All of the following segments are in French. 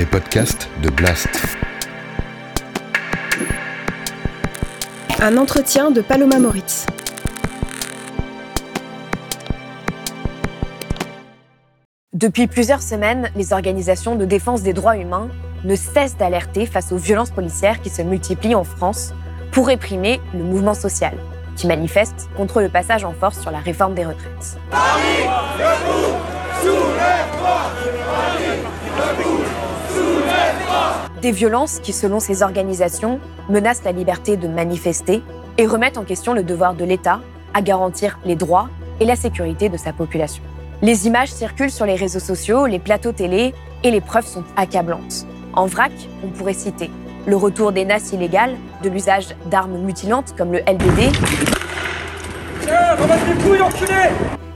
les podcasts de Blast. Un entretien de Paloma Moritz. Depuis plusieurs semaines, les organisations de défense des droits humains ne cessent d'alerter face aux violences policières qui se multiplient en France pour réprimer le mouvement social qui manifeste contre le passage en force sur la réforme des retraites. Des violences qui, selon ces organisations, menacent la liberté de manifester et remettent en question le devoir de l'État à garantir les droits et la sécurité de sa population. Les images circulent sur les réseaux sociaux, les plateaux télé et les preuves sont accablantes. En vrac, on pourrait citer le retour des NAS illégales, de l'usage d'armes mutilantes comme le LBD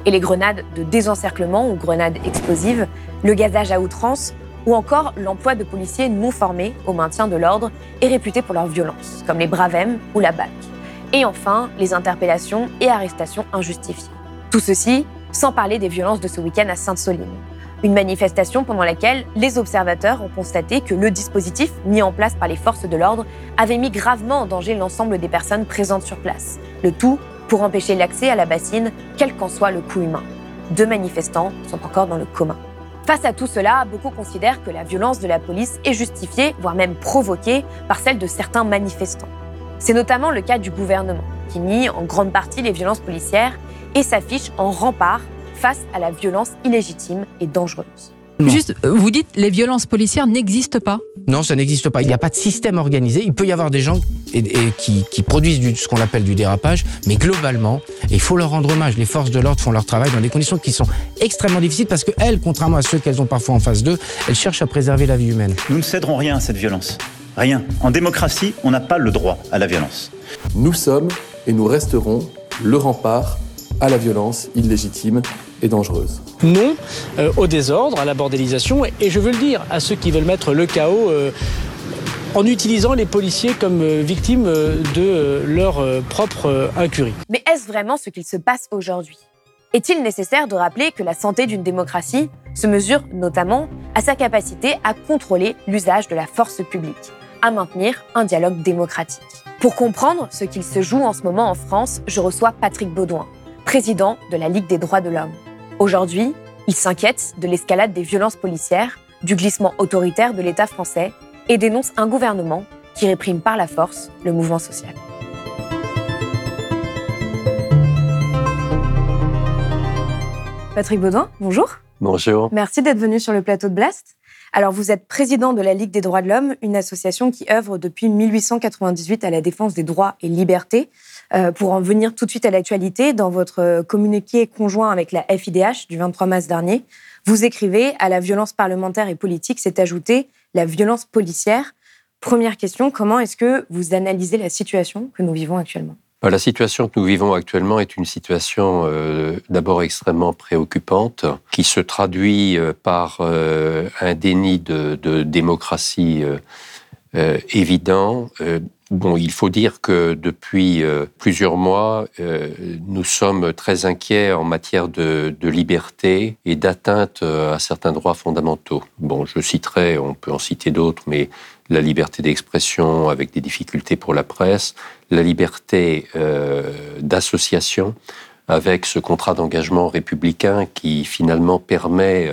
et les grenades de désencerclement ou grenades explosives, le gazage à outrance ou encore l'emploi de policiers non formés au maintien de l'ordre et réputés pour leur violence, comme les Bravem ou la BAC. Et enfin, les interpellations et arrestations injustifiées. Tout ceci sans parler des violences de ce week-end à Sainte-Soline. Une manifestation pendant laquelle les observateurs ont constaté que le dispositif mis en place par les forces de l'ordre avait mis gravement en danger l'ensemble des personnes présentes sur place. Le tout pour empêcher l'accès à la bassine, quel qu'en soit le coût humain. Deux manifestants sont encore dans le coma. Face à tout cela, beaucoup considèrent que la violence de la police est justifiée, voire même provoquée, par celle de certains manifestants. C'est notamment le cas du gouvernement, qui nie en grande partie les violences policières et s'affiche en rempart face à la violence illégitime et dangereuse. Juste, euh, vous dites les violences policières n'existent pas Non, ça n'existe pas. Il n'y a pas de système organisé. Il peut y avoir des gens qui, produisent du, ce qu'on appelle du dérapage, mais globalement, il faut leur rendre hommage. Les forces de l'ordre font leur travail dans des conditions qui sont extrêmement difficiles parce qu'elles, contrairement à ceux qu'elles ont parfois en face d'eux, elles cherchent à préserver la vie humaine. Nous ne céderons rien à cette violence. Rien. En démocratie, on n'a pas le droit à la violence. Nous sommes et nous resterons le rempart à la violence illégitime et dangereuse. Non euh, au désordre, à la bordélisation, et je veux le dire à ceux qui veulent mettre le chaos euh, en utilisant les policiers comme euh, victimes de leur propre incurie. Mais est-ce vraiment ce qu'il se passe aujourd'hui? Est-il nécessaire de rappeler que la santé d'une démocratie se mesure notamment à sa capacité à contrôler l'usage de la force publique, à maintenir un dialogue démocratique? Pour comprendre ce qu'il se joue en ce moment en France, je reçois Patrick Baudouin, président de la Ligue des droits de l'homme. Aujourd'hui, il s'inquiète de l'escalade des violences policières, du glissement autoritaire de l'État français et dénonce un gouvernement qui réprime par la force le mouvement social. Patrick Baudouin, bonjour. Bonjour. Merci d'être venu sur le plateau de Blast. Alors, vous êtes président de la Ligue des droits de l'homme, une association qui œuvre depuis 1898 à la défense des droits et libertés. Euh, pour en venir tout de suite à l'actualité, dans votre communiqué conjoint avec la FIDH du 23 mars dernier, vous écrivez à la violence parlementaire et politique s'est ajoutée la violence policière. Première question, comment est-ce que vous analysez la situation que nous vivons actuellement? Bah, la situation que nous vivons actuellement est une situation euh, d'abord extrêmement préoccupante, qui se traduit euh, par euh, un déni de, démocratie évident. Bon, il faut dire que depuis plusieurs mois, nous sommes très inquiets en matière de, liberté et d'atteinte à certains droits fondamentaux. Bon, je citerai, on peut en citer d'autres, mais la liberté d'expression avec des difficultés pour la presse, la liberté euh, d'association avec ce contrat d'engagement républicain qui finalement permet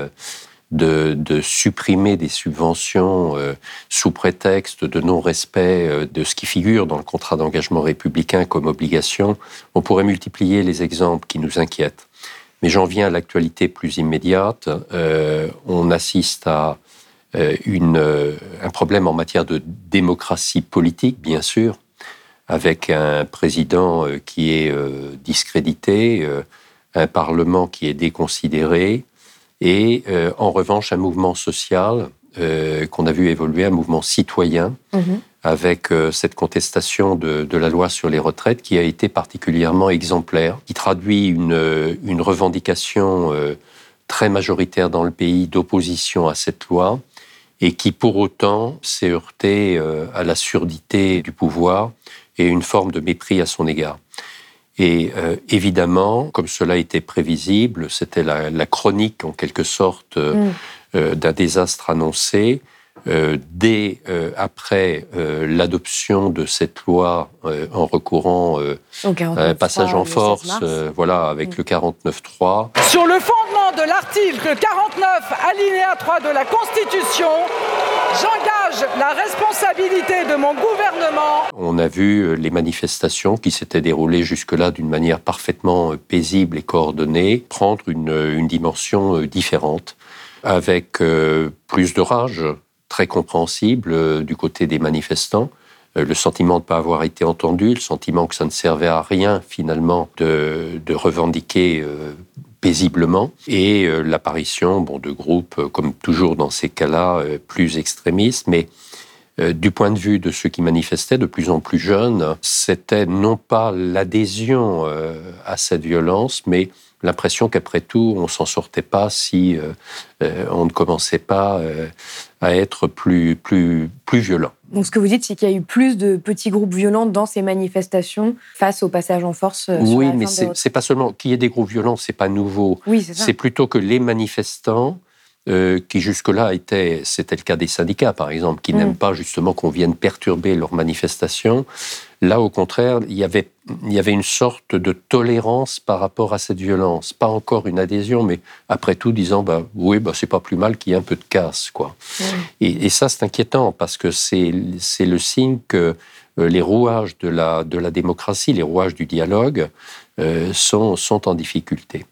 euh, de, supprimer des subventions euh, sous prétexte de non-respect de ce qui figure dans le contrat d'engagement républicain comme obligation. On pourrait multiplier les exemples qui nous inquiètent. Mais j'en viens à l'actualité plus immédiate. on assiste à un problème en matière de démocratie politique, bien sûr, avec un président euh, qui est euh, discrédité, euh, un Parlement qui est déconsidéré, et en revanche un mouvement social qu'on a vu évoluer, un mouvement citoyen, mhm. avec cette contestation de, la loi sur les retraites qui a été particulièrement exemplaire, qui traduit une, une revendication très majoritaire dans le pays d'opposition à cette loi, et qui pour autant s'est heurté à la surdité du pouvoir et une forme de mépris à son égard. Et euh, évidemment, comme cela était prévisible, c'était la, chronique en quelque sorte euh, mm. euh, d'un désastre annoncé. euh, dès euh, après euh, l'adoption de cette loi en recourant à un passage en force, voilà, avec le 49.3. Sur le fondement de l'article 49, alinéa 3 de la Constitution, la responsabilité de mon gouvernement. On a vu les manifestations qui s'étaient déroulées jusque-là d'une manière parfaitement paisible et coordonnée prendre une, une dimension différente avec plus de rage, très compréhensible euh, du côté des manifestants. Euh, le sentiment de ne pas avoir été entendu, le sentiment que ça ne servait à rien finalement de, revendiquer euh, paisiblement, et l'apparition bon, de groupes, comme toujours dans ces cas-là, plus extrémistes, mais du point de vue de ceux qui manifestaient, de plus en plus jeunes, c'était non pas l'adhésion à cette violence, mais l'impression qu'après tout, on s'en sortait pas si on ne commençait pas à être plus, plus, plus violent. Donc ce que vous dites, c'est qu'il y a eu plus de petits groupes violents dans ces manifestations face au passage en force. Euh, oui, mais c'est pas seulement qu'il y ait des groupes violents, c'est pas nouveau. Oui, c'est plutôt que les manifestants euh, qui jusque-là étaient, c'était le cas des syndicats par exemple, qui n'aiment pas justement qu'on vienne perturber leurs manifestations. Là, au contraire, il y avait, il y avait une sorte de tolérance par rapport à cette violence. Pas encore une adhésion, mais après tout, disant, bah, oui, bah, c'est pas plus mal qu'il y ait un peu de casse, quoi. Et, ça, c'est inquiétant parce que c'est, le signe que euh, les rouages de la, de la démocratie, les rouages du dialogue, euh, sont, sont en difficulté.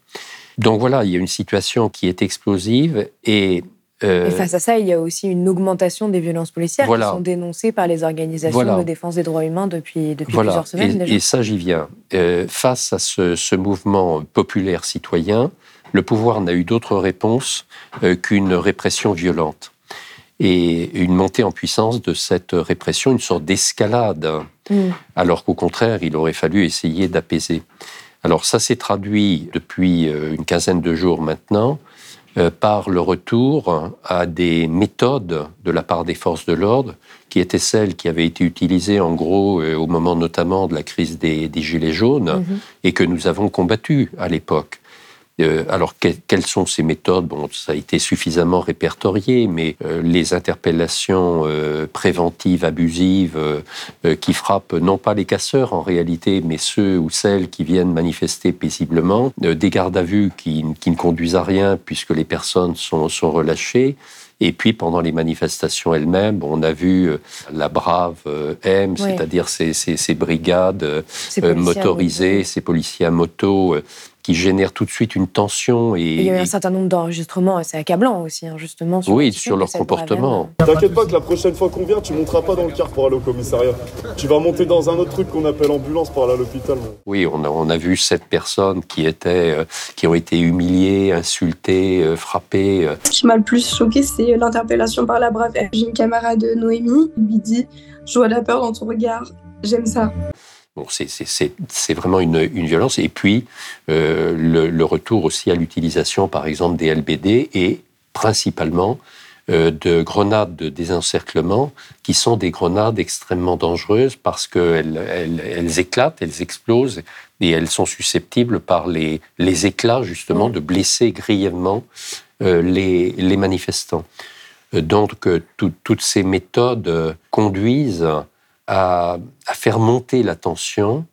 Donc voilà, il y a une situation qui est explosive et euh, et face à ça, il y a aussi une augmentation des violences policières qui sont dénoncées par les organisations de défense des droits humains depuis, depuis plusieurs semaines. Et, déjà. et ça, j'y viens. Euh, face à ce, mouvement populaire citoyen, le pouvoir n'a eu d'autre réponse euh, qu'une répression violente et une montée en puissance de cette répression, une sorte d'escalade, mm. alors qu'au contraire, il aurait fallu essayer d'apaiser. Alors ça s'est traduit depuis une quinzaine de jours maintenant euh, par le retour à des méthodes de la part des forces de l'ordre qui étaient celles qui avaient été utilisées en gros euh, au moment notamment de la crise des, Gilets jaunes mhm. et que nous avons combattues à l'époque. Euh, alors, quelles sont ces méthodes? Bon, ça a été suffisamment répertorié, mais euh, les interpellations euh, préventives, abusives, qui frappent non pas les casseurs en réalité, mais ceux ou celles qui viennent manifester paisiblement, des gardes à vue qui, ne conduisent à rien puisque les personnes sont, relâchées, et puis pendant les manifestations elles-mêmes, on a vu la brave M, c'est-à-dire ces, brigades motorisées, ces policiers à moto qui génère tout de suite une tension. Et, il y a eu un certain nombre d'enregistrements assez accablants aussi, hein, justement. Sur oui, sur leur comportement. T'inquiète pas que la prochaine fois qu'on vient, tu monteras pas dans le car pour aller au commissariat. Tu vas monter dans un autre truc qu'on appelle ambulance pour aller à l'hôpital. Oui, on a, on a vu sept personnes qui, étaient, euh, qui ont été humiliées, insultées, euh, frappées. Euh. Ce qui m'a le plus choqué, c'est l'interpellation par la brave. J'ai une camarade de Noémie, lui dit Je vois la peur dans ton regard, j'aime ça c'est vraiment une, violence. Et puis, euh, le, retour aussi à l'utilisation, par exemple, des LBD et principalement euh, de grenades de désencerclement qui sont des grenades extrêmement dangereuses parce qu'elles elles, éclatent, elles explosent et elles sont susceptibles par les, les éclats, justement, de blesser grièvement euh, les, les, manifestants. Donc, toutes ces méthodes conduisent à, faire monter la tension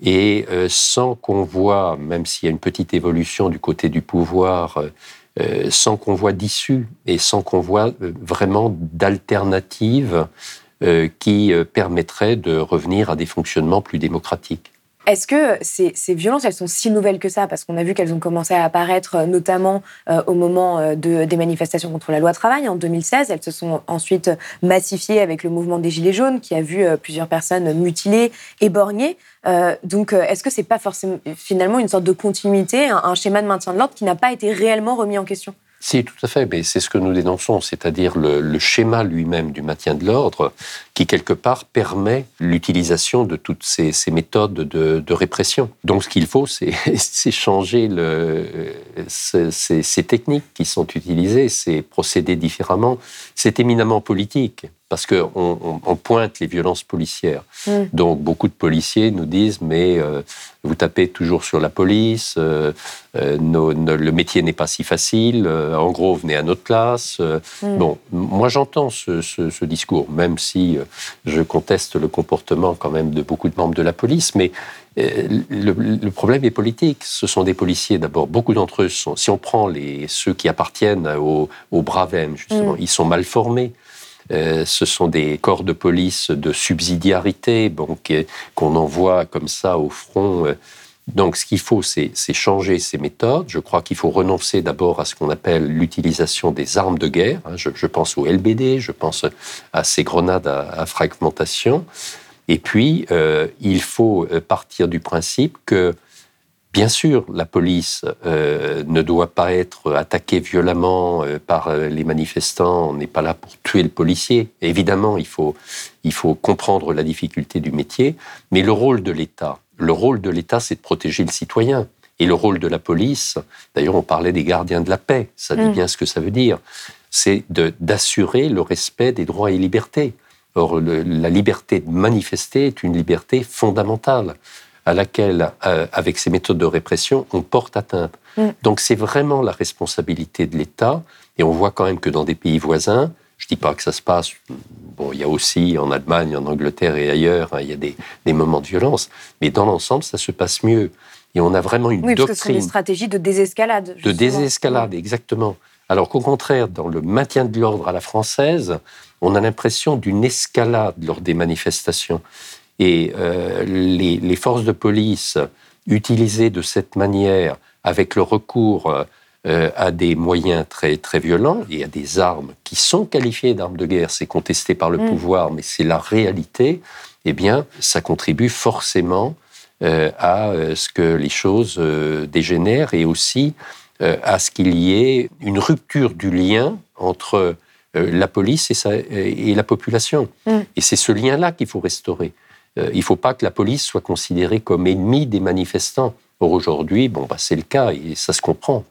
et euh, sans qu'on voit, même s'il y a une petite évolution du côté du pouvoir, euh, euh, sans qu'on voit d'issue et sans qu'on voit vraiment d'alternatives qui permettraient de revenir à des fonctionnements plus démocratiques. Est-ce que ces, violences, elles sont si nouvelles que ça? Parce qu'on a vu qu'elles ont commencé à apparaître euh, notamment euh, au moment euh, de, des manifestations contre la loi travail en 2016. Elles se sont ensuite massifiées avec le mouvement des Gilets jaunes qui a vu plusieurs personnes mutilées, éborgnées. donc, est-ce que c'est pas forcément finalement une sorte de continuité, un schéma de maintien de l'ordre qui n'a pas été réellement remis en question? Si, tout à fait, mais c'est ce que nous dénonçons, c'est-à-dire le, schéma lui-même du maintien de l'ordre qui, quelque part, permet l'utilisation de toutes ces, méthodes de, répression. Donc, ce qu'il faut, c'est changer ces, techniques qui sont utilisées, c'est procéder différemment. C'est éminemment politique parce qu'on on, pointe les violences policières. Mm. Donc beaucoup de policiers nous disent mais euh, vous tapez toujours sur la police, euh, euh, le métier n'est pas si facile, en gros venez à notre classe. Mm. Bon, moi j'entends ce, discours, même si je conteste le comportement quand même de beaucoup de membres de la police, mais le, problème est politique. Ce sont des policiers, d'abord, beaucoup d'entre eux sont, si on prend les, ceux qui appartiennent au, au Bravem, justement, mm. ils sont mal formés. Euh, ce sont des corps de police de subsidiarité bon, qu'on envoie comme ça au front. Euh. Donc, ce qu'il faut, c'est changer ces méthodes. Je crois qu'il faut renoncer d'abord à ce qu'on appelle l'utilisation des armes de guerre. Hein. Je, pense au LBD, je pense à ces grenades à, fragmentation. Et puis, euh, il faut partir du principe que Bien sûr, la police euh, ne doit pas être attaquée violemment euh, par euh, les manifestants. On n'est pas là pour tuer le policier. Évidemment, il faut, il faut comprendre la difficulté du métier. Mais le rôle de l'État, le rôle de l'État, c'est de protéger le citoyen. Et le rôle de la police, d'ailleurs, on parlait des gardiens de la paix. Ça dit mm. bien ce que ça veut dire. C'est d'assurer le respect des droits et libertés. Or, la liberté de manifester est une liberté fondamentale à laquelle, euh, avec ces méthodes de répression, on porte atteinte. Mm. Donc c'est vraiment la responsabilité de l'État. Et on voit quand même que dans des pays voisins, je ne dis pas que ça se passe, bon, il y a aussi en Allemagne, en Angleterre et ailleurs, hein, il y a des, moments de violence, mais dans l'ensemble, ça se passe mieux. Et on a vraiment une oui, doctrine. Parce que c'est une stratégie de désescalade. De désescalade, exactement. Alors qu'au contraire, dans le maintien de l'ordre à la française, on a l'impression d'une escalade lors des manifestations. Et euh, les, forces de police utilisées de cette manière, avec le recours euh, à des moyens très, très violents et à des armes qui sont qualifiées d'armes de guerre, c'est contesté par le mm. pouvoir, mais c'est la réalité, eh bien, ça contribue forcément euh, à ce que les choses dégénèrent et aussi à ce qu'il y ait une rupture du lien entre la police et, la population. Mm. Et c'est ce lien-là qu'il faut restaurer. Euh, il ne faut pas que la police soit considérée comme ennemie des manifestants. Or aujourd'hui, bon, bah, c'est le cas et ça se comprend.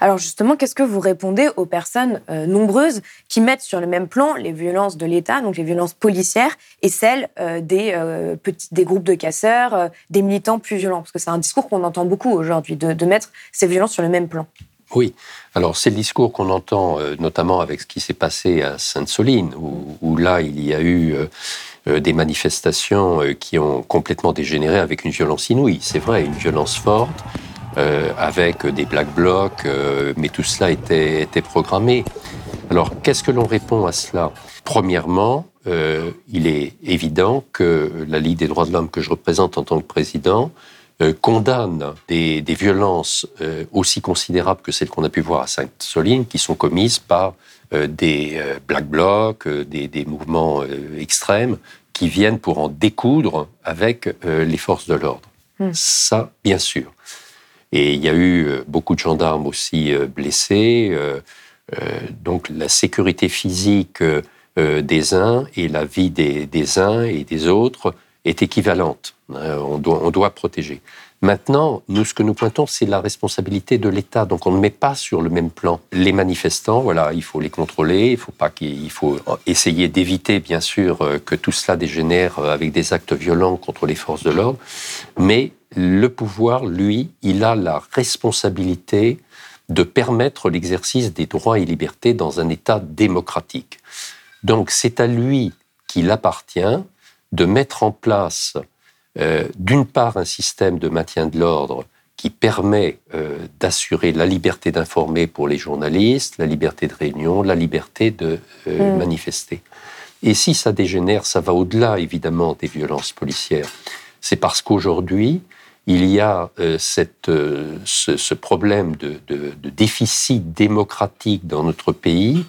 Alors justement, qu'est-ce que vous répondez aux personnes euh, nombreuses qui mettent sur le même plan les violences de l'État, donc les violences policières, et celles euh, des, petits, des groupes de casseurs, des militants plus violents? Parce que c'est un discours qu'on entend beaucoup aujourd'hui, de, mettre ces violences sur le même plan. Oui, alors c'est le discours qu'on entend notamment avec ce qui s'est passé à Sainte-Soline, où, où, là il y a eu des manifestations euh, qui ont complètement dégénéré avec une violence inouïe. C'est vrai, une violence forte, euh, avec des black blocs, mais tout cela était, programmé. Alors, qu'est-ce que l'on répond à cela? Premièrement, il est évident que la Ligue des droits de l'homme que je représente en tant que président condamne des, violences aussi considérables que celles qu'on a pu voir à Sainte-Soline, qui sont commises par euh, des euh, black blocs, euh, des, mouvements extrêmes qui viennent pour en découdre avec les forces de l'ordre. Hmm. Ça, bien sûr. Et il y a eu beaucoup de gendarmes aussi blessés. donc la sécurité physique des uns et la vie des, uns et des autres est équivalente. on doit protéger. Maintenant, nous, ce que nous pointons, c'est la responsabilité de l'État. Donc, on ne met pas sur le même plan les manifestants. Voilà, il faut les contrôler. Il faut pas qu'il faut essayer d'éviter, bien sûr, euh, que tout cela dégénère euh, avec des actes violents contre les forces de l'ordre. Mais le pouvoir, lui, il a la responsabilité de permettre l'exercice des droits et libertés dans un État démocratique. Donc, c'est à lui qu'il appartient de mettre en place euh, d'une part un système de maintien de l'ordre qui permet euh, d'assurer la liberté d'informer pour les journalistes, la liberté de réunion, la liberté de euh, mm. manifester. Et si ça dégénère, ça va au-delà évidemment des violences policières. C'est parce qu'aujourd'hui, il y a cette, ce, problème de, de, déficit démocratique dans notre pays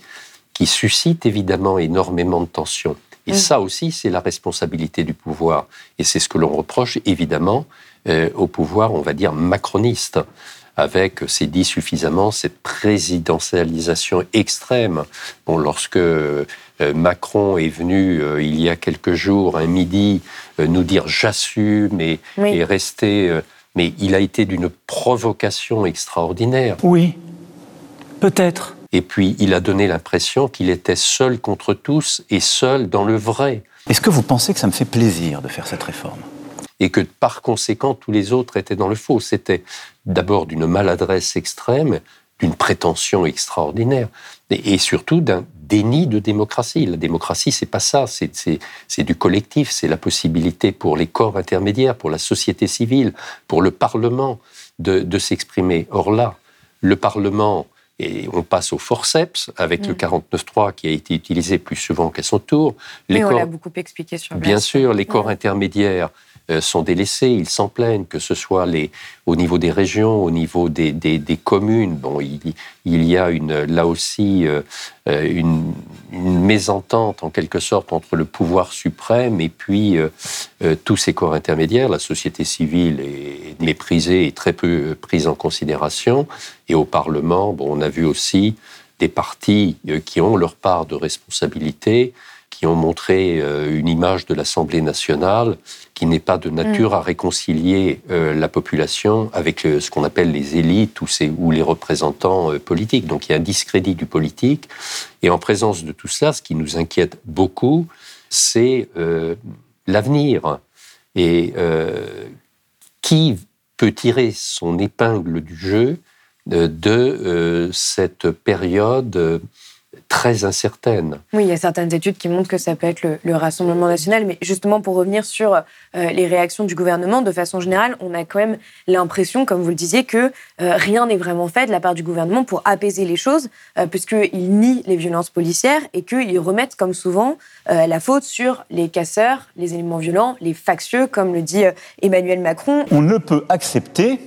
qui suscite évidemment énormément de tensions. Et ça aussi, c'est la responsabilité du pouvoir. Et c'est ce que l'on reproche évidemment euh, au pouvoir, on va dire, macroniste, avec, c'est dit suffisamment, cette présidentialisation extrême. Bon, lorsque euh, Macron est venu euh, il y a quelques jours, un midi, nous dire j'assume et, et rester... mais il a été d'une provocation extraordinaire. Oui, peut-être. Et puis, il a donné l'impression qu'il était seul contre tous et seul dans le vrai. Est-ce que vous pensez que ça me fait plaisir de faire cette réforme? Et que par conséquent, tous les autres étaient dans le faux. C'était d'abord d'une maladresse extrême, d'une prétention extraordinaire, et, surtout d'un déni de démocratie. La démocratie, c'est pas ça, c'est du collectif, c'est la possibilité pour les corps intermédiaires, pour la société civile, pour le Parlement de, de s'exprimer. Or là, le Parlement et on passe au forceps avec le 49.3 mm. qui a été utilisé plus souvent qu'à son tour. Les on l'a beaucoup expliqué sur Bien sûr, les corps intermédiaires sont délaissés, ils s'en plaignent, que ce soit au niveau des régions, au niveau des, des, communes. Bon, il, il, y a une, là aussi euh, euh, une, une, mésentente en quelque sorte entre le pouvoir suprême et puis tous ces corps intermédiaires. La société civile est méprisée et très peu prise en considération. Et au Parlement, bon, on a vu aussi des partis qui ont leur part de responsabilité qui ont montré euh, une image de l'Assemblée nationale qui n'est pas de nature mm. à réconcilier euh, la population avec euh, ce qu'on appelle les élites ou, ou les représentants politiques. Donc il y a un discrédit du politique. Et en présence de tout cela, ce qui nous inquiète beaucoup, c'est l'avenir. Et qui peut tirer son épingle du jeu de cette période très incertaine. Oui, il y a certaines études qui montrent que ça peut être le, Rassemblement national, mais justement pour revenir sur euh, les réactions du gouvernement, de façon générale, on a quand même l'impression, comme vous le disiez, que euh, rien n'est vraiment fait de la part du gouvernement pour apaiser les choses, euh, puisqu'ils nient les violences policières et qu'ils remettent, comme souvent, la faute sur les casseurs, les éléments violents, les factieux, comme le dit Emmanuel Macron. On ne peut accepter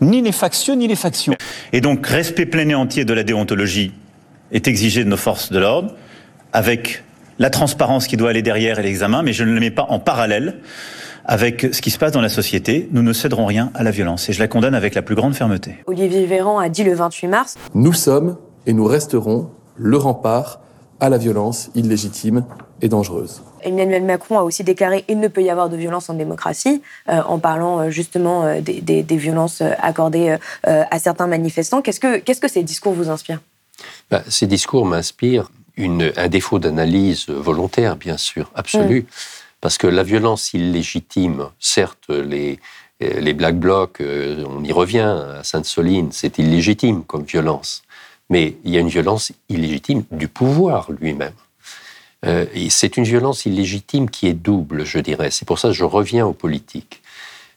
ni les factieux ni les factions. Et donc, respect plein et entier de la déontologie est exigé de nos forces de l'ordre, avec la transparence qui doit aller derrière et l'examen, mais je ne le mets pas en parallèle avec ce qui se passe dans la société. Nous ne céderons rien à la violence et je la condamne avec la plus grande fermeté. Olivier Véran a dit le 28 mars. Nous sommes et nous resterons le rempart à la violence illégitime et dangereuse. Emmanuel Macron a aussi déclaré qu'il ne peut y avoir de violence en démocratie, euh, en parlant euh, justement euh, des, violences accordées à certains manifestants. Qu'est-ce que, qu'est-ce que ces discours vous inspirent? Bah, ces discours m'inspirent un défaut d'analyse volontaire, bien sûr, absolu. Parce que la violence illégitime, certes, les, les Black Blocs, euh, on y revient à Sainte-Soline, c'est illégitime comme violence. Mais il y a une violence illégitime du pouvoir lui-même. Euh, c'est une violence illégitime qui est double, je dirais. C'est pour ça que je reviens aux politiques.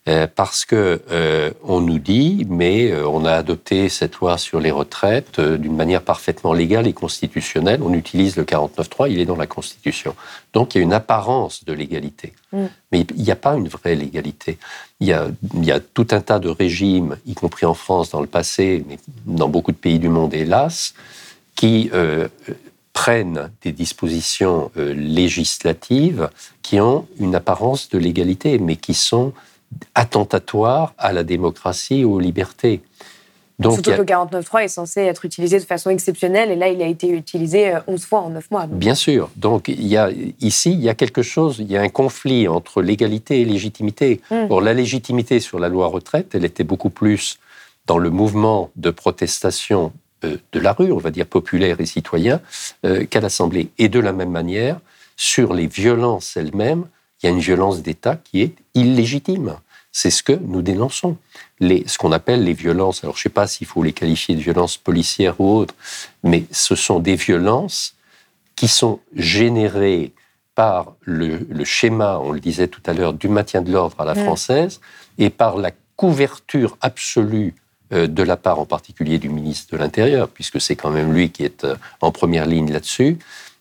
Euh, parce que euh, on nous dit, mais euh, on a adopté cette loi sur les retraites d'une manière parfaitement légale et constitutionnelle. On utilise le 49.3, il est dans la Constitution. Donc il y a une apparence de légalité. Mm. Mais il n'y a pas une vraie légalité. Il y, a, il y, a, tout un tas de régimes, y compris en France dans le passé, mais dans beaucoup de pays du monde, hélas, qui prennent des dispositions législatives qui ont une apparence de légalité, mais qui sont attentatoire à la démocratie ou aux libertés. Donc, Surtout que le 49.3 est censé être utilisé de façon exceptionnelle et là, il a été utilisé 11 euh, fois en 9 mois. Bien sûr. Donc, il y a, ici, il y a quelque chose, il y a un conflit entre légalité et légitimité. Hmm. Or, la légitimité sur la loi retraite, elle était beaucoup plus dans le mouvement de protestation euh, de la rue, on va dire populaire et citoyen, euh, qu'à l'Assemblée. Et de la même manière, sur les violences elles-mêmes, il y a une violence d'État qui est illégitime. C'est ce que nous dénonçons. Les, ce qu'on appelle les violences, alors je ne sais pas s'il faut les qualifier de violences policières ou autres, mais ce sont des violences qui sont générées par le, schéma, on le disait tout à l'heure, du maintien de l'ordre à la française et par la couverture absolue euh, de la part en particulier du ministre de l'Intérieur, puisque c'est quand même lui qui est euh, en première ligne là-dessus,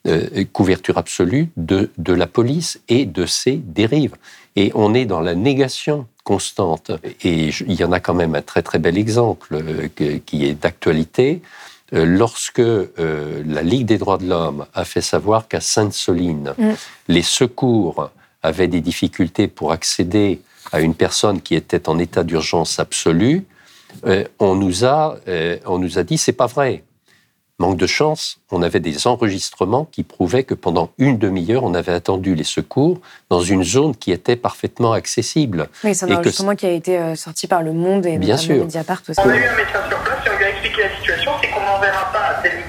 euh, couverture absolue de, de la police et de ses dérives. Et on est dans la négation constante. Et il y en a quand même un très très bel exemple euh, qui est d'actualité. Euh, lorsque la Ligue des droits de l'homme a fait savoir qu'à Sainte-Soline, mm. les secours avaient des difficultés pour accéder à une personne qui était en état d'urgence absolue, on nous a, on nous a dit c'est pas vrai. Manque de chance, on avait des enregistrements qui prouvaient que pendant une demi-heure, on avait attendu les secours dans une zone qui était parfaitement accessible. Oui, c'est un enregistrement qui a été euh, sorti par Le Monde et Bien sûr. Mediapart aussi. On a eu un médecin sur place et on lui a expliqué la situation, c'est qu'on n'enverra pas tel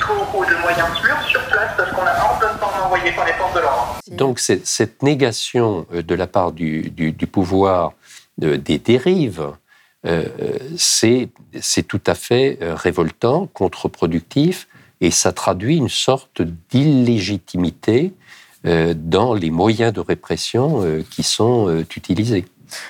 sur place parce qu'on a ordonnement envoyé par les forces de l'ordre. Donc cette négation de la part du, du, du pouvoir des dérives, euh, c'est tout à fait révoltant, contre-productif, et ça traduit une sorte d'illégitimité dans les moyens de répression qui sont utilisés.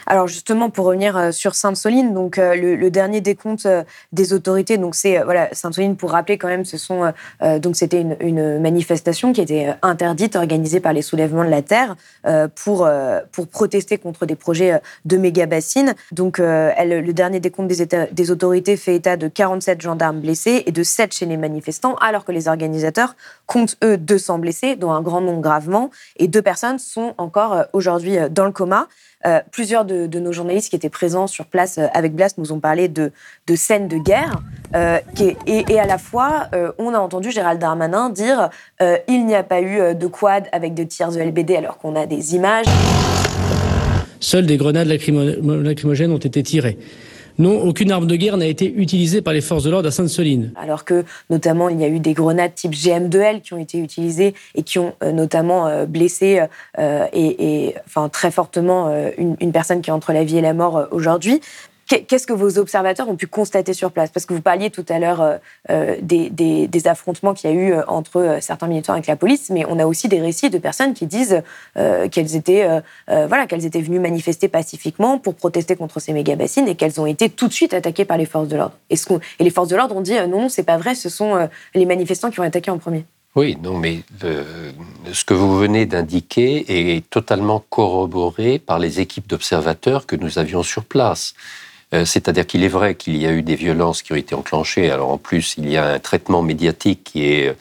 Alors justement, pour revenir euh, sur Sainte-Soline, donc euh, le, dernier décompte euh, des autorités, donc c'est voilà Sainte-Soline pour rappeler quand même, ce sont donc c'était une, manifestation qui était interdite, organisée par les soulèvements de la terre pour pour protester contre des projets de méga bassines. Donc le dernier décompte des, des autorités fait état de 47 gendarmes blessés et de 7 chez les manifestants, alors que les organisateurs comptent eux 200 blessés, dont un grand nombre gravement, et deux personnes sont encore aujourd'hui dans le coma. Euh, plusieurs de, nos journalistes qui étaient présents sur place euh, avec Blast nous ont parlé de, scènes de guerre. Euh, et, à la fois, on a entendu Gérald Darmanin dire il n'y a pas eu de quad avec de tirs de LBD alors qu'on a des images. Seules des grenades lacrymogènes ont été tirées. Non, aucune arme de guerre n'a été utilisée par les forces de l'ordre à Sainte-Soline. Alors que, notamment, il y a eu des grenades type GM2L qui ont été utilisées et qui ont euh, notamment euh, blessé euh, et, très fortement une, personne qui est entre la vie et la mort aujourd'hui. Qu'est-ce que vos observateurs ont pu constater sur place? Parce que vous parliez tout à l'heure euh, euh, des, affrontements qu'il y a eu euh, entre certains militants avec la police, mais on a aussi des récits de personnes qui disent qu'elles étaient, voilà, qu'elles étaient venues manifester pacifiquement pour protester contre ces méga bassines et qu'elles ont été tout de suite attaquées par les forces de l'ordre. Et, les forces de l'ordre ont dit non, c'est pas vrai, ce sont les manifestants qui ont attaqué en premier? Oui, non, mais ce que vous venez d'indiquer est totalement corroboré par les équipes d'observateurs que nous avions sur place. Euh, c'est-à-dire qu'il est vrai qu'il y a eu des violences qui ont été enclenchées. Alors en plus, il y a un traitement médiatique qui est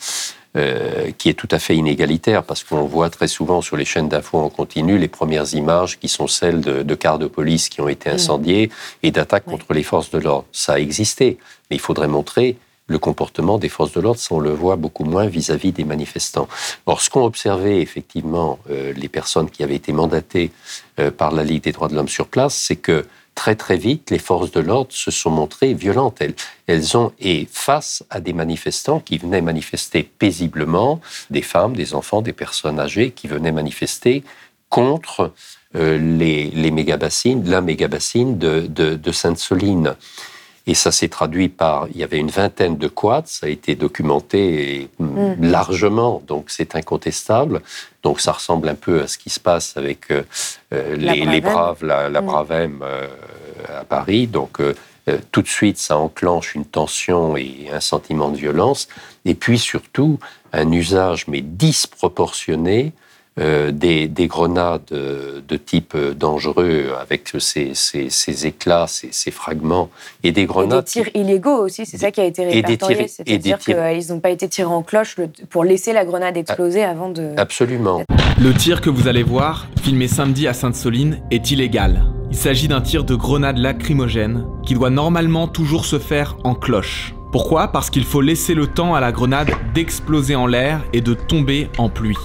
euh, qui est tout à fait inégalitaire parce qu'on voit très souvent sur les chaînes d'infos en continu les premières images qui sont celles de, de cars de police qui ont été incendiés et d'attaques contre les forces de l'ordre. Ça a existé, mais il faudrait montrer le comportement des forces de l'ordre, ça on le voit beaucoup moins vis-à-vis des manifestants. Or, ce qu'ont observé effectivement euh, les personnes qui avaient été mandatées par la Ligue des droits de l'homme sur place, c'est que très très vite, les forces de l'ordre se sont montrées violentes. Elles, ont, et face à des manifestants qui venaient manifester paisiblement, des femmes, des enfants, des personnes âgées qui venaient manifester contre euh, les, les la méga-bassine de, de Sainte-Soline. Et ça s'est traduit par, il y avait une vingtaine de quads, ça a été documenté mm. largement, donc c'est incontestable. Donc ça ressemble un peu à ce qui se passe avec euh, euh, les, Braves, la, la mm. Bravem euh, à Paris. Donc tout de suite, ça enclenche une tension et un sentiment de violence. Et puis surtout, un usage, mais disproportionné, euh, des, grenades de type dangereux avec ces, éclats, ces, fragments, et des grenades... Et des tirs illégaux aussi, c'est ça qui a été répertorié, c'est-à-dire qu'ils n'ont pas été tirés en cloche pour laisser la grenade exploser avant de... Absolument. Le tir que vous allez voir, filmé samedi à Sainte-Soline, est illégal. Il s'agit d'un tir de grenade lacrymogène qui doit normalement toujours se faire en cloche. Pourquoi? Parce qu'il faut laisser le temps à la grenade d'exploser en l'air et de tomber en pluie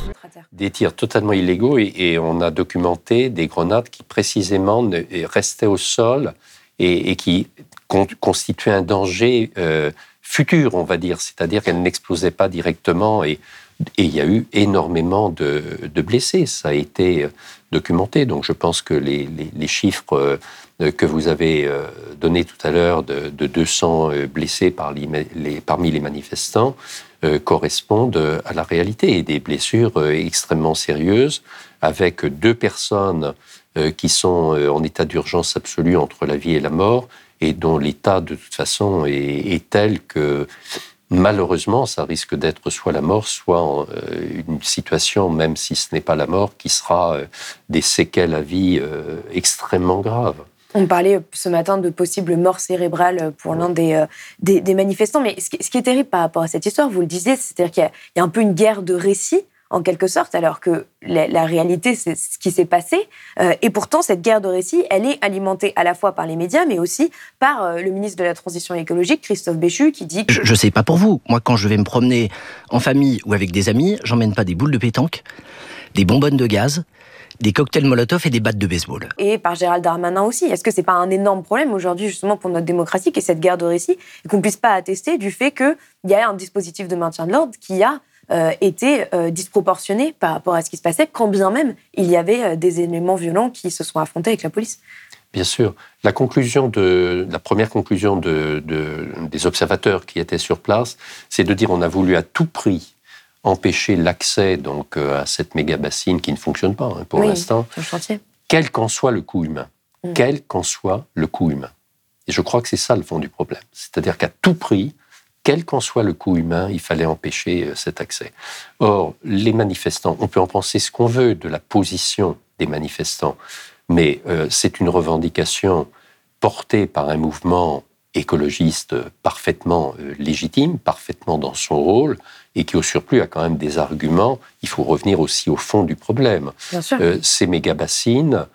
des tirs totalement illégaux et, on a documenté des grenades qui précisément restaient au sol et, qui constituaient un danger euh, futur, on va dire, c'est-à-dire qu'elles n'explosaient pas directement et, il y a eu énormément de, blessés. Ça a été euh, documenté. Donc je pense que les, chiffres euh, que vous avez donnés tout à l'heure de, 200 blessés parmi les manifestants euh, correspondent à la réalité et des blessures euh, extrêmement sérieuses avec deux personnes euh, qui sont en état d'urgence absolue entre la vie et la mort et dont l'état de toute façon est, tel que malheureusement ça risque d'être soit la mort, soit une situation, même si ce n'est pas la mort, qui sera des séquelles à vie extrêmement graves. On parlait ce matin de possible mort cérébrale pour l'un des, euh, des, manifestants. Mais ce qui, est terrible par rapport à cette histoire, vous le disiez, c'est-à-dire qu'il y, a un peu une guerre de récits en quelque sorte, alors que la, réalité, c'est ce qui s'est passé. Euh, et pourtant, cette guerre de récits, elle est alimentée à la fois par les médias, mais aussi par euh, le ministre de la Transition écologique, Christophe Béchu, qui dit... Je ne sais pas pour vous. Moi, quand je vais me promener en famille ou avec des amis, j'emmène pas des boules de pétanque, des bonbonnes de gaz, des cocktails Molotov et des battes de baseball. Et par Gérald Darmanin aussi. Est-ce que c'est pas un énorme problème aujourd'hui justement pour notre démocratie et cette guerre de récit et qu'on puisse pas attester du fait qu'il y a un dispositif de maintien de l'ordre qui a était disproportionné par rapport à ce qui se passait, quand bien même il y avait des éléments violents qui se sont affrontés avec la police? Bien sûr. La, conclusion de, la première conclusion de, des observateurs qui étaient sur place, c'est de dire on a voulu à tout prix empêcher l'accès donc à cette méga bassine qui ne fonctionne pas hein, pour l'instant, quel qu'en soit le coût humain. Mm. Quel qu'en soit le coût humain. Et je crois que c'est ça le fond du problème. C'est-à-dire qu'à tout prix, quel qu'en soit le coût humain, il fallait empêcher euh, cet accès. Or, les manifestants, on peut en penser ce qu'on veut de la position des manifestants, mais euh, c'est une revendication portée par un mouvement écologiste parfaitement euh, légitime, parfaitement dans son rôle, et qui au surplus a quand même des arguments. Il faut revenir aussi au fond du problème. Euh, ces méga-bassines,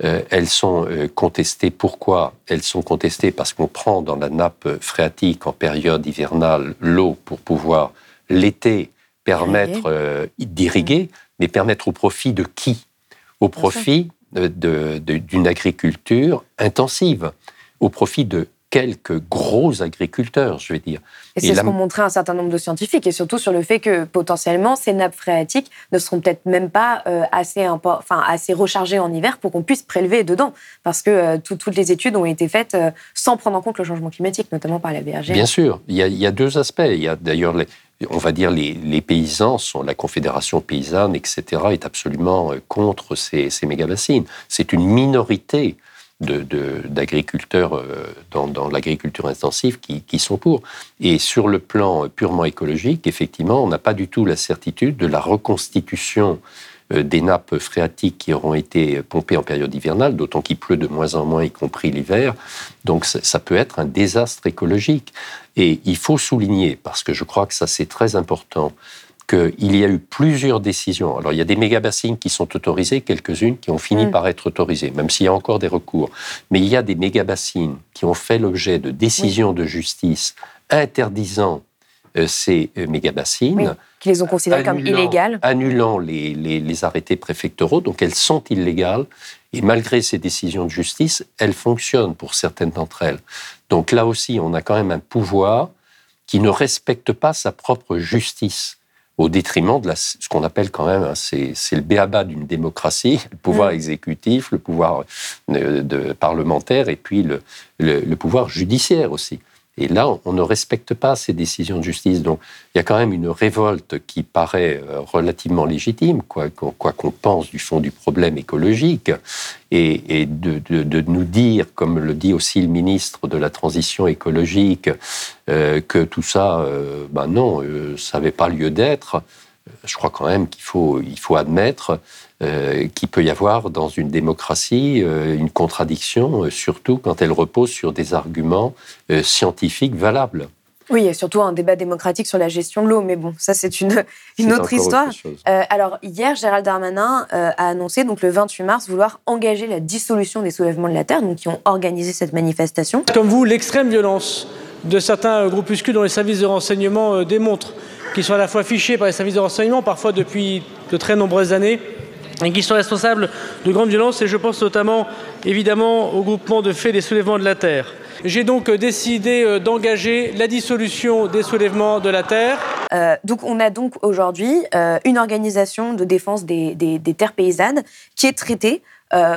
elles sont contestées. Pourquoi Elles sont contestées? Parce qu'on prend dans la nappe phréatique en période hivernale l'eau pour pouvoir l'été permettre d'irriguer, mais permettre au profit de qui? Au profit d'une agriculture intensive, au profit de quelques gros agriculteurs, je vais dire. Et c'est ce qu'ont montré un certain nombre de scientifiques, et surtout sur le fait que potentiellement ces nappes phréatiques ne seront peut-être même pas euh, assez, enfin, assez rechargées en hiver pour qu'on puisse prélever dedans, parce que euh, toutes les études ont été faites euh, sans prendre en compte le changement climatique, notamment par la BRG. Bien sûr, il y a, il y a deux aspects. Il y a d'ailleurs on va dire les, les, paysans, sont, la Confédération paysanne, etc., est absolument contre ces, ces méga-bassines. C'est une minorité d'agriculteurs de, euh, dans, dans l'agriculture intensive qui, qui, sont pour. Et sur le plan purement écologique, effectivement, on n'a pas du tout la certitude de la reconstitution euh, des nappes phréatiques qui auront été pompées en période hivernale, d'autant qu'il pleut de moins en moins, y compris l'hiver. Donc ça peut être un désastre écologique. Et il faut souligner, parce que je crois que ça c'est très important, qu'il y a eu plusieurs décisions. Alors, il y a des méga-bassines qui sont autorisées, quelques-unes qui ont fini mm. par être autorisées, même s'il y a encore des recours. Mais il y a des méga-bassines qui ont fait l'objet de décisions de justice interdisant euh, ces euh, méga-bassines. qui les ont considérées comme illégales. Annulant les, les, arrêtés préfectoraux, donc elles sont illégales. Et malgré ces décisions de justice, elles fonctionnent pour certaines d'entre elles. Donc là aussi, on a quand même un pouvoir qui ne respecte pas sa propre justice au détriment de la, ce qu'on appelle quand même, hein, c'est, le béaba d'une démocratie, le pouvoir mm. exécutif, le pouvoir euh, de, parlementaire et puis le, le pouvoir judiciaire aussi. Et là, on ne respecte pas ces décisions de justice. Donc, il y a quand même une révolte qui paraît euh, relativement légitime, quoi qu'on pense du fond du problème écologique, et, de, nous dire, comme le dit aussi le ministre de la Transition écologique, euh, que tout ça, euh, ben non, ça n'avait pas lieu d'être. Je crois quand même qu'il faut, il faut admettre euh, qu'il peut y avoir dans une démocratie euh, une contradiction, euh, surtout quand elle repose sur des arguments scientifiques valables. Oui, il y a surtout un débat démocratique sur la gestion de l'eau, mais bon, ça c'est une, une autre histoire. alors hier, Gérald Darmanin a annoncé donc le 28 mars vouloir engager la dissolution des soulèvements de la terre, donc qui ont organisé cette manifestation. Comme vous, l'extrême violence de certains groupuscules dont les services de renseignement démontrent qu'ils sont à la fois fichés par les services de renseignement, parfois depuis de très nombreuses années, et qui sont responsables de grandes violences, et je pense notamment évidemment au groupement de faits des soulèvements de la Terre. J'ai donc euh, décidé euh, d'engager la dissolution des soulèvements de la Terre. Euh, donc on a donc aujourd'hui une organisation de défense des, terres paysannes qui est traitée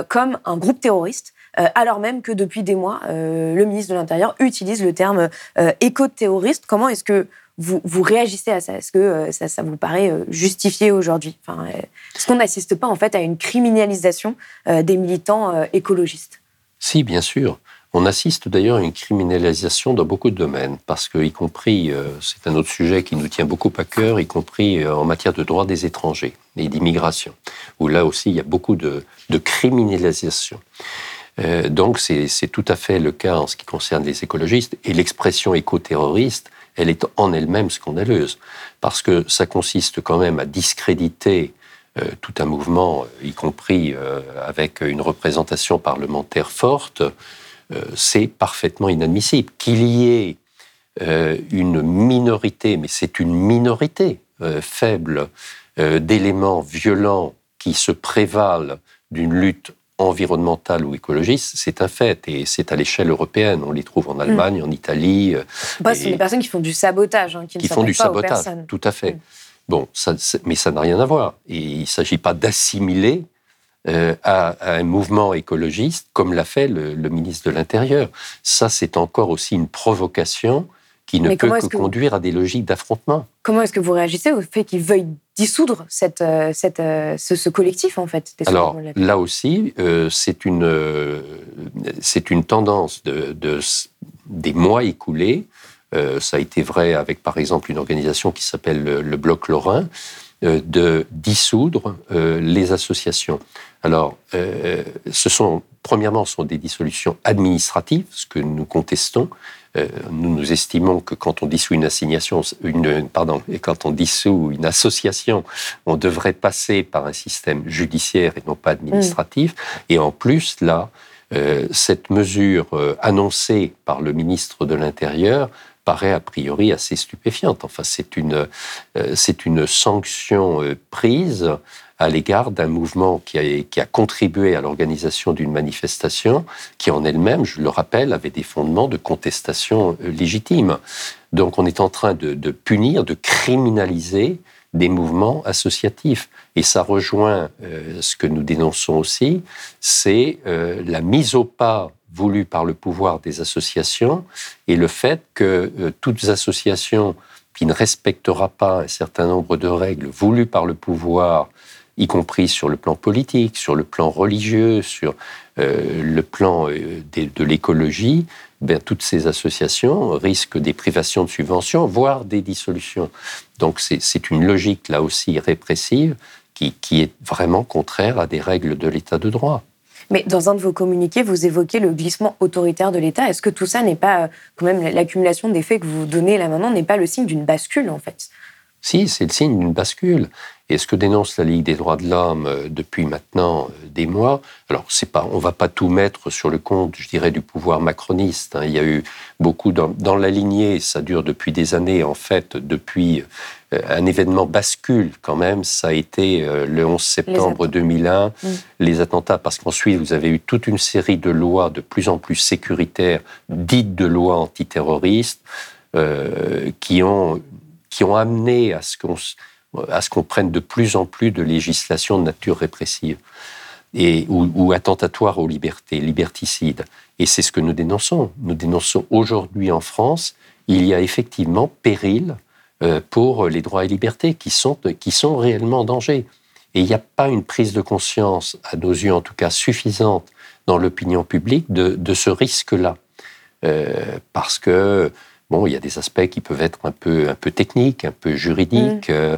comme un groupe terroriste. alors même que depuis des mois, le ministre de l'Intérieur utilise le terme éco-terroriste. Comment est-ce que vous, réagissez à ça Est-ce que euh, ça, vous paraît euh, justifié aujourd'hui? Enfin, euh, Est-ce qu'on n'assiste pas en fait à une criminalisation des militants écologistes? Si, bien sûr. On assiste d'ailleurs à une criminalisation dans beaucoup de domaines, parce que, y compris, c'est un autre sujet qui nous tient beaucoup à cœur, y compris en matière de droits des étrangers et d'immigration, où là aussi il y a beaucoup de, de criminalisation. donc c'est tout à fait le cas en ce qui concerne les écologistes, et l'expression éco-terroriste elle est en elle-même scandaleuse, parce que ça consiste quand même à discréditer euh, tout un mouvement, euh, y compris euh, avec une représentation parlementaire forte, c'est parfaitement inadmissible. Qu'il y ait une minorité, mais c'est une minorité faible d'éléments violents qui se prévalent d'une lutte environnementales ou écologistes, c'est un fait et c'est à l'échelle européenne. On les trouve en Allemagne, en Italie. Bah, c'est des personnes qui font du sabotage, hein, qui, font du sabotage, tout à fait. Bon, ça, mais ça n'a rien à voir. Et il ne s'agit pas d'assimiler euh, à, un mouvement écologiste comme l'a fait le, ministre de l'Intérieur. Ça, c'est encore aussi une provocation qui ne peut que, conduire à des logiques d'affrontement. Comment est-ce que vous réagissez au fait qu'il veuille dissoudre cette, euh, cette, euh, ce, collectif, en fait Alors, là aussi, c'est une, une tendance de, des mois écoulés. ça a été vrai avec, par exemple, une organisation qui s'appelle le, Bloc Lorrain, de dissoudre les associations. Alors, euh, ce sont, premièrement, ce sont des dissolutions administratives, ce que nous contestons. Euh, nous, nous estimons que quand on dissout une assignation, une, pardon, et quand on dissout une association, on devrait passer par un système judiciaire et non pas administratif. Et en plus, là, euh, cette mesure annoncée par le ministre de l'Intérieur paraît a priori assez stupéfiante. Enfin, c'est une, c'est une sanction prise à l'égard d'un mouvement qui a, qui a, contribué à l'organisation d'une manifestation qui en elle-même, je le rappelle, avait des fondements de contestation euh, légitime. Donc on est en train de, punir, de criminaliser des mouvements associatifs. Et ça rejoint euh, ce que nous dénonçons aussi, c'est euh, la mise au pas voulue par le pouvoir des associations et le fait que toutes associations qui ne respectera pas un certain nombre de règles voulues par le pouvoir y compris sur le plan politique, sur le plan religieux, sur euh, le plan euh, de, l'écologie, ben, toutes ces associations risquent des privations de subventions, voire des dissolutions. Donc c'est une logique, là aussi, répressive, qui est vraiment contraire à des règles de l'état de droit. Mais dans un de vos communiqués, vous évoquez le glissement autoritaire de l'État. Est-ce que tout ça n'est pas, euh, quand même, l'accumulation des faits que vous donnez là maintenant, n'est pas le signe d'une bascule, en fait? Si, c'est le signe d'une bascule. Et ce que dénonce la Ligue des droits de l'homme euh, depuis maintenant euh, des mois, alors c'est pas, on va pas tout mettre sur le compte, je dirais, du pouvoir macroniste. Hein. Il y a eu beaucoup dans, la lignée, ça dure depuis des années. En fait, depuis euh, un événement bascule quand même, ça a été le 11 septembre 2001, mm. les attentats, parce qu'ensuite vous avez eu toute une série de lois de plus en plus sécuritaires, dites de lois antiterroristes, qui ont qui ont amené à ce qu'on à ce qu'on prenne de plus en plus de législation de nature répressive et, ou, attentatoire aux libertés, liberticides. Et c'est ce que nous dénonçons. Nous dénonçons aujourd'hui en France, il y a effectivement péril euh, pour les droits et libertés qui sont, qui sont réellement en danger. Et il n'y a pas une prise de conscience, à nos yeux en tout cas suffisante, dans l'opinion publique de, de ce risque-là. Euh, parce que Bon, il y a des aspects qui peuvent être un peu, un peu techniques, un peu juridiques. Mm. Euh,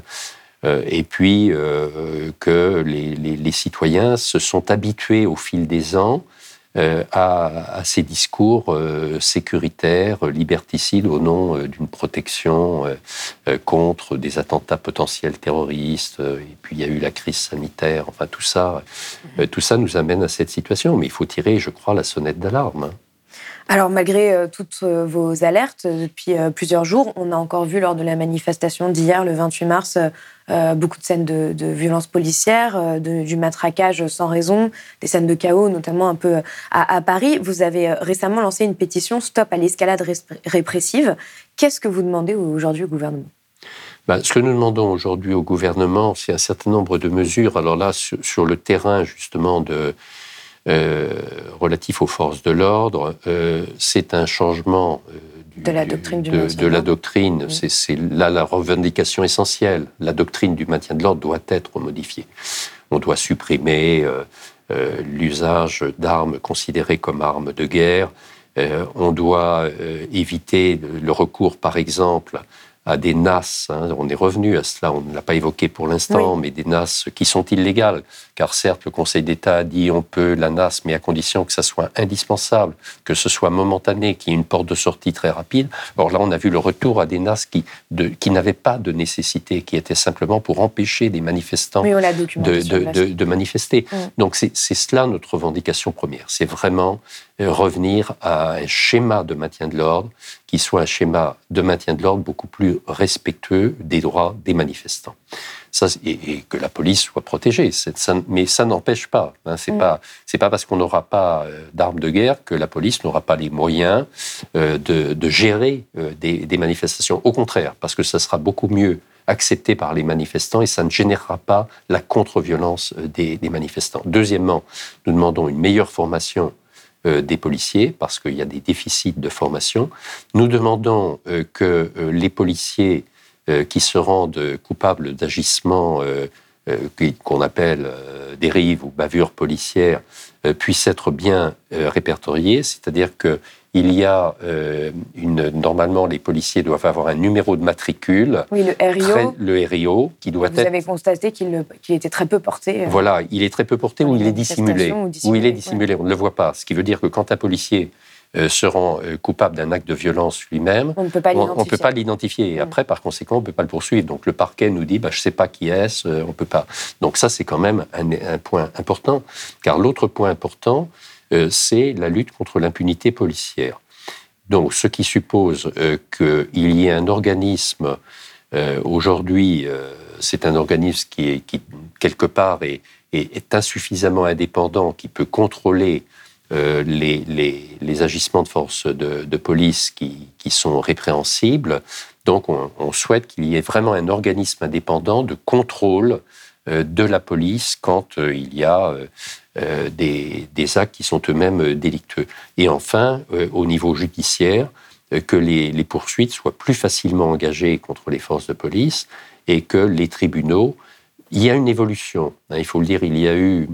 euh, et puis euh, que les, citoyens se sont habitués au fil des ans à, ces discours sécuritaires, liberticides au nom d'une protection contre des attentats potentiels terroristes. et puis il y a eu la crise sanitaire. Enfin tout ça, tout ça nous amène à cette situation. Mais il faut tirer, je crois, la sonnette d'alarme. Hein. Alors malgré euh, toutes euh, vos alertes euh, depuis plusieurs jours, on a encore vu lors de la manifestation d'hier, le 28 mars, beaucoup de scènes de, de violences policières, du matraquage sans raison, des scènes de chaos, notamment un peu à, Paris. Vous avez récemment lancé une pétition Stop à l'escalade répressive. Qu'est-ce que vous demandez aujourd'hui au gouvernement? Ben, ce que nous demandons aujourd'hui au gouvernement, c'est un certain nombre de mesures. Alors là, sur le terrain justement de, relatif aux forces de l'ordre. Euh, c'est un changement euh, de la doctrine du de, la doctrine. C'est là la revendication essentielle. La doctrine du maintien de l'ordre doit être modifiée. On doit supprimer l'usage d'armes considérées comme armes de guerre. on doit éviter le recours, par exemple, à des NAS. Hein. On est revenu à cela, on ne l'a pas évoqué pour l'instant, mais des NAS qui sont illégales. Car certes, le Conseil d'État a dit on peut la NAS, mais à condition que ça soit indispensable, que ce soit momentané, qu'il y ait une porte de sortie très rapide. Or là, on a vu le retour à des NAS qui, qui n'avaient pas de nécessité, qui étaient simplement pour empêcher des manifestants de, de, manifester. Mm. Donc c'est cela notre revendication première. C'est vraiment euh, revenir à un schéma de maintien de l'ordre qui soit un schéma de maintien de l'ordre beaucoup plus respectueux des droits des manifestants. Ça, et, que la police soit protégée. mais ça n'empêche pas. Hein, c'est mm. pas c'est pas parce qu'on n'aura pas euh, d'armes de guerre que la police n'aura pas les moyens euh, de, gérer des, des, manifestations. Au contraire, parce que ça sera beaucoup mieux accepté par les manifestants et ça ne générera pas la contre-violence des, des manifestants. Deuxièmement, nous demandons une meilleure formation des policiers parce qu'il y a des déficits de formation. Nous demandons que les policiers qui se rendent coupables d'agissements qu'on appelle dérives ou bavures policières puissent être bien répertoriés, c'est-à-dire que il y a euh, une. Normalement, les policiers doivent avoir un numéro de matricule. Oui, le RIO. le RIO, qui doit Vous être. avez constaté qu'il était très peu porté. euh, Voilà, il est très peu porté ou il est dissimulé. ou il est dissimulé, on ne le voit pas. Ce qui veut dire que quand un policier euh, se rend coupable d'un acte de violence lui-même, On ne peut pas l'identifier. Et après, par conséquent, on ne peut pas le poursuivre. Donc le parquet nous dit, bah, je ne sais pas qui est-ce, euh, on ne peut pas. Donc ça, c'est quand même un, un point important. Car l'autre point important, c'est la lutte contre l'impunité policière. Donc, ce qui suppose euh, qu'il y ait un organisme, euh, aujourd'hui, euh, c'est un organisme qui, est, quelque part, est, est- insuffisamment indépendant, qui peut contrôler euh, les, agissements de force de, police qui, sont répréhensibles. Donc, on, souhaite qu'il y ait vraiment un organisme indépendant de contrôle euh, de la police quand euh, il y a euh, euh, des, des actes qui sont eux-mêmes euh, délictueux. Et enfin, euh, au niveau judiciaire, euh, que les, les poursuites soient plus facilement engagées contre les forces de police et que les tribunaux, il y a une évolution. hein, il faut le dire, il y a eu,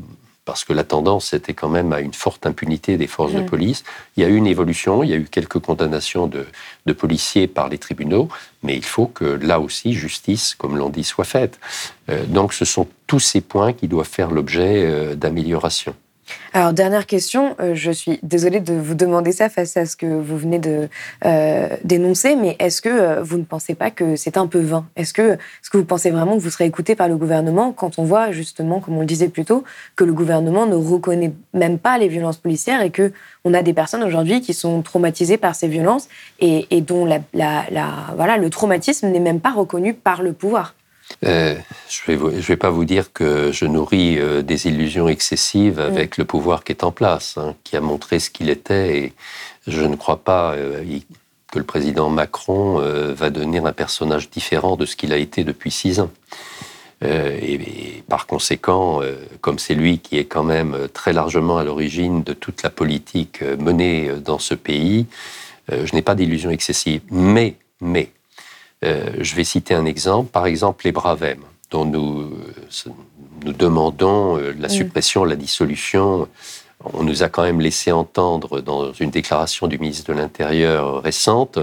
parce que la tendance était quand même à une forte impunité des forces de Mm. police, il y a eu une évolution, il y a eu quelques condamnations de, de policiers par les tribunaux, mais il faut que là aussi, justice, comme l'on dit, soit faite. Euh, donc ce sont tous ces points qui doivent faire l'objet euh, d'amélioration. Alors, dernière question, euh, je suis désolée de vous demander ça face à ce que vous venez de euh, dénoncer, mais est-ce que euh, vous ne pensez pas que c'est un peu vain? Est-ce que, est-ce que vous pensez vraiment que vous serez écouté par le gouvernement quand on voit justement, comme on le disait plus tôt, que le gouvernement ne reconnaît même pas les violences policières et que on a des personnes aujourd'hui qui sont traumatisées par ces violences et, dont le traumatisme n'est même pas reconnu par le pouvoir? Euh, je ne vais, pas vous dire que je nourris euh, des illusions excessives avec le pouvoir qui est en place, hein, qui a montré ce qu'il était. Et je ne crois pas euh, que le président Macron va devenir un personnage différent de ce qu'il a été depuis six ans. Et, et par conséquent, comme c'est lui qui est quand même très largement à l'origine de toute la politique menée dans ce pays, je n'ai pas d'illusions excessives. Mais, mais, je vais citer un exemple, par exemple les Bravem, dont nous, euh, nous demandons euh, la suppression, la dissolution. On nous a quand même laissé entendre dans une déclaration du ministre de l'Intérieur récente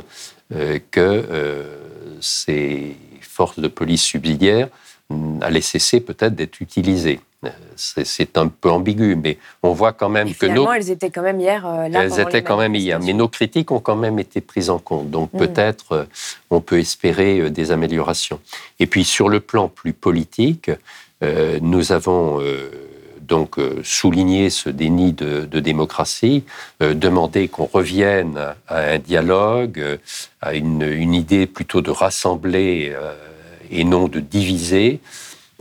euh, que euh, ces forces de police subsidiaires allaient cesser peut-être d'être utilisées. Euh, C'est un peu ambigu, mais on voit quand même que nos, elles étaient quand même hier euh, là. elles étaient quand même hier, mais nos critiques ont quand même été prises en compte. Donc Mm. peut-être euh, on peut espérer euh, des améliorations. Et puis sur le plan plus politique, nous avons donc souligné ce déni de, de démocratie, euh, demandé qu'on revienne à un dialogue, à une, une idée plutôt de rassembler euh, et non de diviser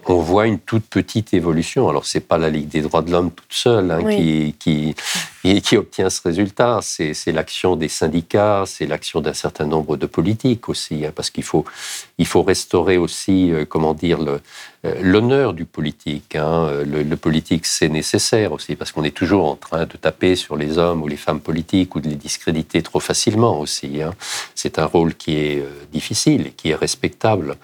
on voit une toute petite évolution. Alors, c'est pas la Ligue des droits de l'homme toute seule hein, Oui. qui, qui, obtient ce résultat. C'est l'action des syndicats, c'est l'action d'un certain nombre de politiques aussi, hein, parce qu'il faut, il faut restaurer aussi, euh, comment dire, euh, l'honneur du politique. hein. Le, le politique, c'est nécessaire aussi, parce qu'on est toujours en train de taper sur les hommes ou les femmes politiques ou de les discréditer trop facilement aussi. C'est un rôle qui est euh, difficile et qui est respectable.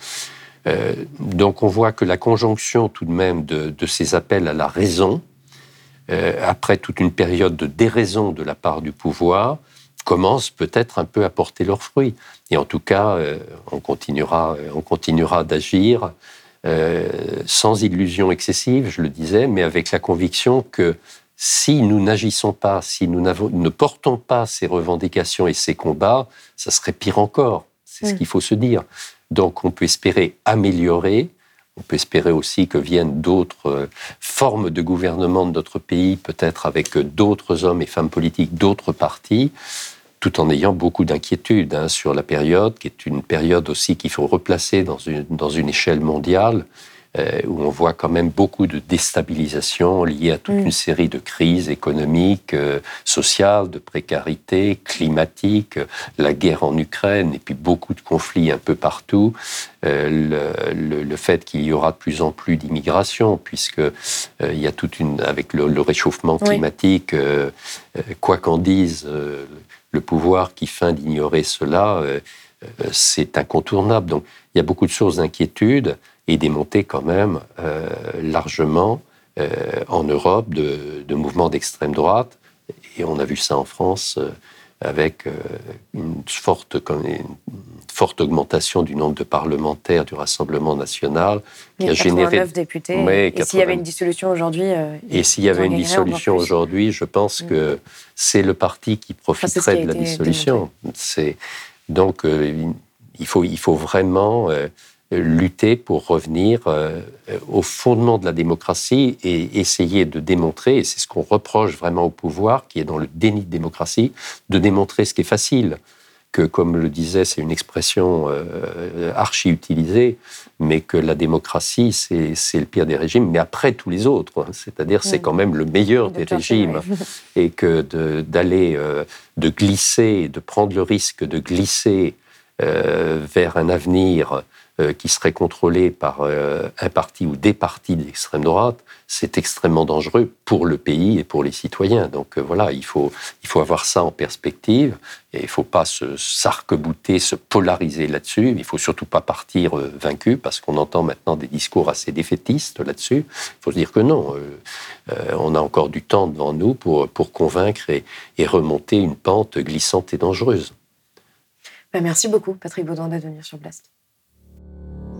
Euh, donc on voit que la conjonction tout de même de, de ces appels à la raison, euh, après toute une période de déraison de la part du pouvoir, commence peut-être un peu à porter leurs fruits. Et en tout cas, euh, on continuera, on continuera d'agir sans illusion excessive, je le disais, mais avec la conviction que si nous n'agissons pas, si nous ne portons pas ces revendications et ces combats, ça serait pire encore. C'est ce Mm. qu'il faut se dire. Donc on peut espérer améliorer, on peut espérer aussi que viennent d'autres euh, formes de gouvernement de notre pays, peut-être avec euh, d'autres hommes et femmes politiques, d'autres partis, tout en ayant beaucoup d'inquiétudes hein, sur la période, qui est une période aussi qu'il faut replacer dans une, dans une échelle mondiale. Euh, où on voit quand même beaucoup de déstabilisation liée à toute Mm. une série de crises économiques, euh, sociales, de précarité, climatiques, euh, la guerre en Ukraine et puis beaucoup de conflits un peu partout. Euh, le, le- le fait qu'il y aura de plus en plus d'immigration, puisque il y a toute une avec le, le réchauffement climatique, quoi qu'en dise le pouvoir qui feint d'ignorer cela, c'est incontournable. Donc il y a beaucoup de sources d'inquiétude et des montées quand même euh, largement euh, en Europe de, de mouvements d'extrême droite. Et on a vu ça en France euh, avec une, forte, une forte augmentation du nombre de parlementaires du Rassemblement national Il y a 89 députés. Ouais, et s'il y avait 80. une dissolution aujourd'hui. Et s'il y avait une dissolution aujourd'hui, je pense que c'est le parti qui Enfin, profiterait qui a de la dissolution. C'est donc il faut il faut vraiment lutter pour revenir euh, au fondement de la démocratie et essayer de démontrer, et c'est ce qu'on reproche vraiment au pouvoir, qui est dans le déni de démocratie, de démontrer ce qui est facile. Que, comme le disait, c'est une expression euh, archi-utilisée, mais que la démocratie, c'est c'est le pire des régimes, mais après tous les autres. hein. C'est-à-dire, c'est quand même le meilleur De des régimes et que de- d'aller, euh, de glisser, de prendre le risque de glisser euh, vers un avenir qui serait contrôlé par euh, un parti ou des partis d'extrême droite, c'est extrêmement dangereux pour le pays et pour les citoyens. Donc euh, voilà, il faut, il faut avoir ça en perspective et il ne faut pas se s'arc-bouter, se polariser là-dessus. Il ne faut surtout pas partir euh, vaincu parce qu'on entend maintenant des discours assez défaitistes là-dessus. Il faut se dire que non, euh, euh, on a encore du temps devant nous pour, pour convaincre et, remonter une pente glissante et dangereuse. Bah, merci beaucoup, Patrick Baudouin, d'être venu sur Blast.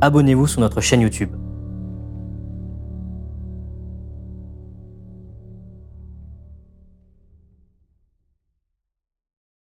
abonnez-vous sur notre chaîne YouTube.